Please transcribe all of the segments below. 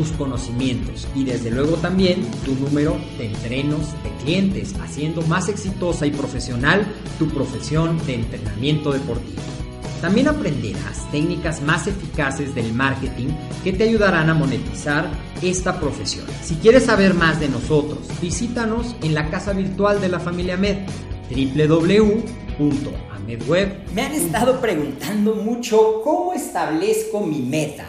tus conocimientos y desde luego también tu número de entrenos de clientes, haciendo más exitosa y profesional tu profesión de entrenamiento deportivo. También aprenderás técnicas más eficaces del marketing que te ayudarán a monetizar esta profesión. Si quieres saber más de nosotros, visítanos en la casa virtual de la familia Med, www.amedweb. Me han estado preguntando mucho cómo establezco mi meta.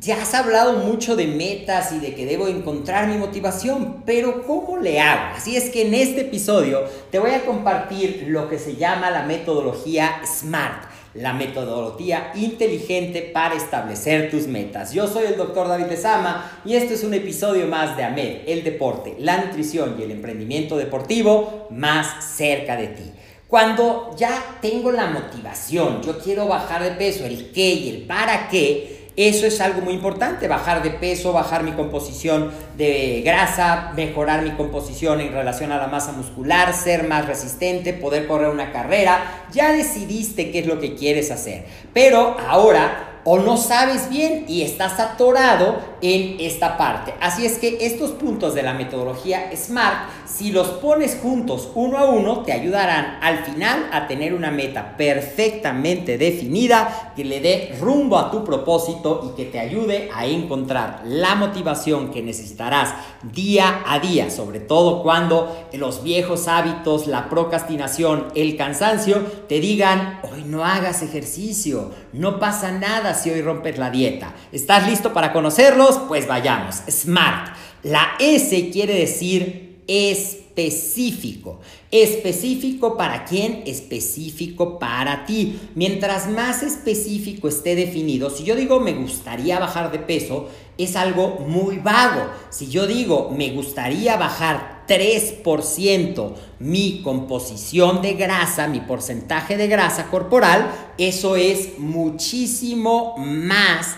Ya has hablado mucho de metas y de que debo encontrar mi motivación, pero ¿cómo le hago? Así es que en este episodio te voy a compartir lo que se llama la metodología SMART la metodología inteligente para establecer tus metas. Yo soy el doctor David Lezama y este es un episodio más de AMED, el deporte, la nutrición y el emprendimiento deportivo más cerca de ti. Cuando ya tengo la motivación, yo quiero bajar de peso, el qué y el para qué, eso es algo muy importante, bajar de peso, bajar mi composición de grasa, mejorar mi composición en relación a la masa muscular, ser más resistente, poder correr una carrera. Ya decidiste qué es lo que quieres hacer. Pero ahora o no sabes bien y estás atorado en esta parte. Así es que estos puntos de la metodología SMART, si los pones juntos uno a uno, te ayudarán al final a tener una meta perfectamente definida que le dé rumbo a tu propósito y que te ayude a encontrar la motivación que necesitarás día a día, sobre todo cuando los viejos hábitos, la procrastinación, el cansancio te digan, hoy no hagas ejercicio, no pasa nada si hoy rompes la dieta. ¿Estás listo para conocerlos? Pues vayamos. SMART. La S quiere decir específico. Específico para quién? Específico para ti. Mientras más específico esté definido, si yo digo me gustaría bajar de peso, es algo muy vago. Si yo digo me gustaría bajar 3% mi composición de grasa, mi porcentaje de grasa corporal, eso es muchísimo más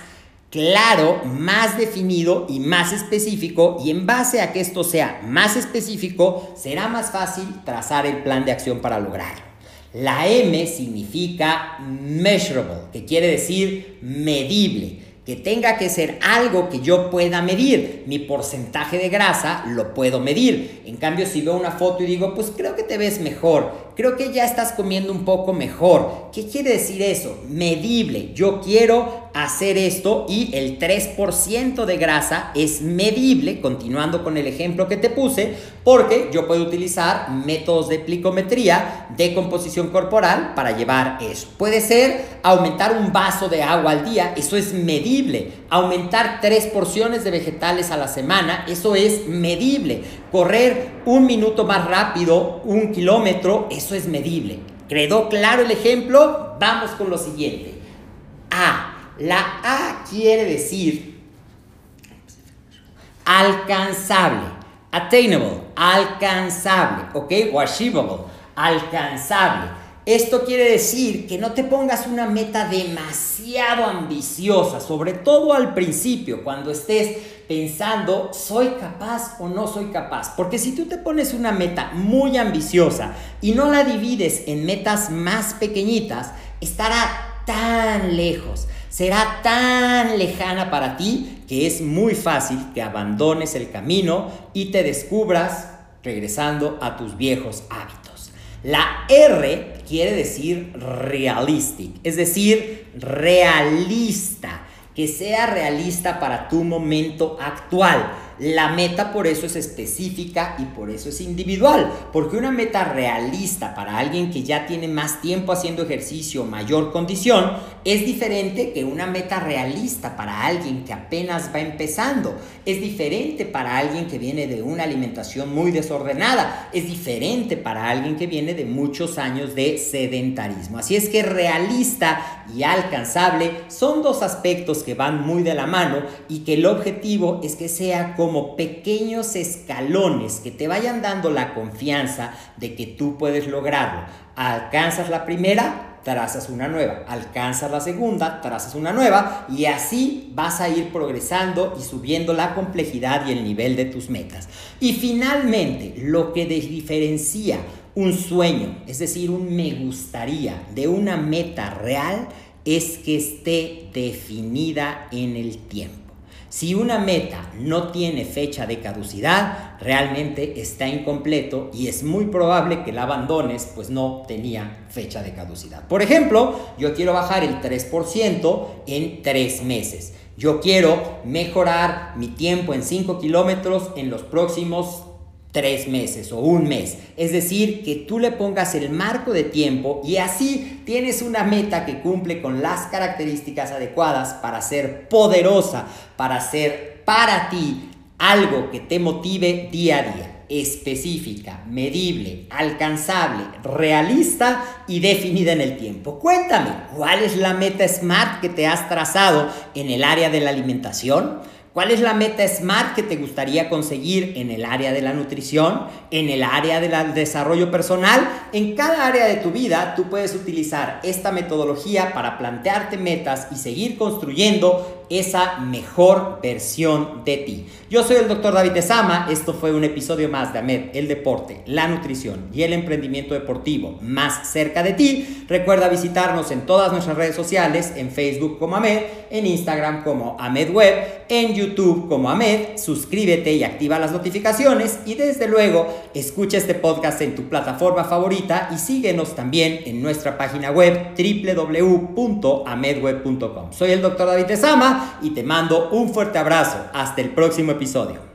claro, más definido y más específico y en base a que esto sea más específico, será más fácil trazar el plan de acción para lograrlo. La M significa measurable, que quiere decir medible que tenga que ser algo que yo pueda medir. Mi porcentaje de grasa lo puedo medir. En cambio, si veo una foto y digo, pues creo que te ves mejor, creo que ya estás comiendo un poco mejor. ¿Qué quiere decir eso? Medible. Yo quiero hacer esto y el 3% de grasa es medible, continuando con el ejemplo que te puse, porque yo puedo utilizar métodos de plicometría de composición corporal para llevar eso. Puede ser aumentar un vaso de agua al día, eso es medible. Aumentar tres porciones de vegetales a la semana, eso es medible. Correr un minuto más rápido, un kilómetro, eso es medible. ¿Quedó claro el ejemplo? Vamos con lo siguiente. A la A quiere decir alcanzable, attainable, alcanzable, ¿ok? O achievable, alcanzable. Esto quiere decir que no te pongas una meta demasiado ambiciosa, sobre todo al principio, cuando estés pensando, ¿soy capaz o no soy capaz? Porque si tú te pones una meta muy ambiciosa y no la divides en metas más pequeñitas, estará tan lejos será tan lejana para ti que es muy fácil que abandones el camino y te descubras regresando a tus viejos hábitos. La R quiere decir realistic, es decir, realista, que sea realista para tu momento actual. La meta por eso es específica y por eso es individual, porque una meta realista para alguien que ya tiene más tiempo haciendo ejercicio, mayor condición, es diferente que una meta realista para alguien que apenas va empezando. Es diferente para alguien que viene de una alimentación muy desordenada. Es diferente para alguien que viene de muchos años de sedentarismo. Así es que realista y alcanzable son dos aspectos que van muy de la mano y que el objetivo es que sea como pequeños escalones que te vayan dando la confianza de que tú puedes lograrlo. Alcanzas la primera, trazas una nueva, alcanzas la segunda, trazas una nueva y así vas a ir progresando y subiendo la complejidad y el nivel de tus metas. Y finalmente, lo que diferencia un sueño, es decir, un me gustaría de una meta real, es que esté definida en el tiempo. Si una meta no tiene fecha de caducidad, realmente está incompleto y es muy probable que la abandones, pues no tenía fecha de caducidad. Por ejemplo, yo quiero bajar el 3% en 3 meses. Yo quiero mejorar mi tiempo en 5 kilómetros en los próximos tres meses o un mes. Es decir, que tú le pongas el marco de tiempo y así tienes una meta que cumple con las características adecuadas para ser poderosa, para ser para ti algo que te motive día a día específica, medible, alcanzable, realista y definida en el tiempo. Cuéntame, ¿cuál es la meta SMART que te has trazado en el área de la alimentación? ¿Cuál es la meta SMART que te gustaría conseguir en el área de la nutrición, en el área del desarrollo personal? En cada área de tu vida tú puedes utilizar esta metodología para plantearte metas y seguir construyendo esa mejor versión de ti. Yo soy el doctor David Esama, esto fue un episodio más de AMED, el deporte, la nutrición y el emprendimiento deportivo más cerca de ti. Recuerda visitarnos en todas nuestras redes sociales, en Facebook como AMED, en Instagram como AMED Web, en YouTube como AMED, suscríbete y activa las notificaciones y desde luego escucha este podcast en tu plataforma favorita y síguenos también en nuestra página web www.amedweb.com. Soy el doctor David Esama y te mando un fuerte abrazo. Hasta el próximo episodio.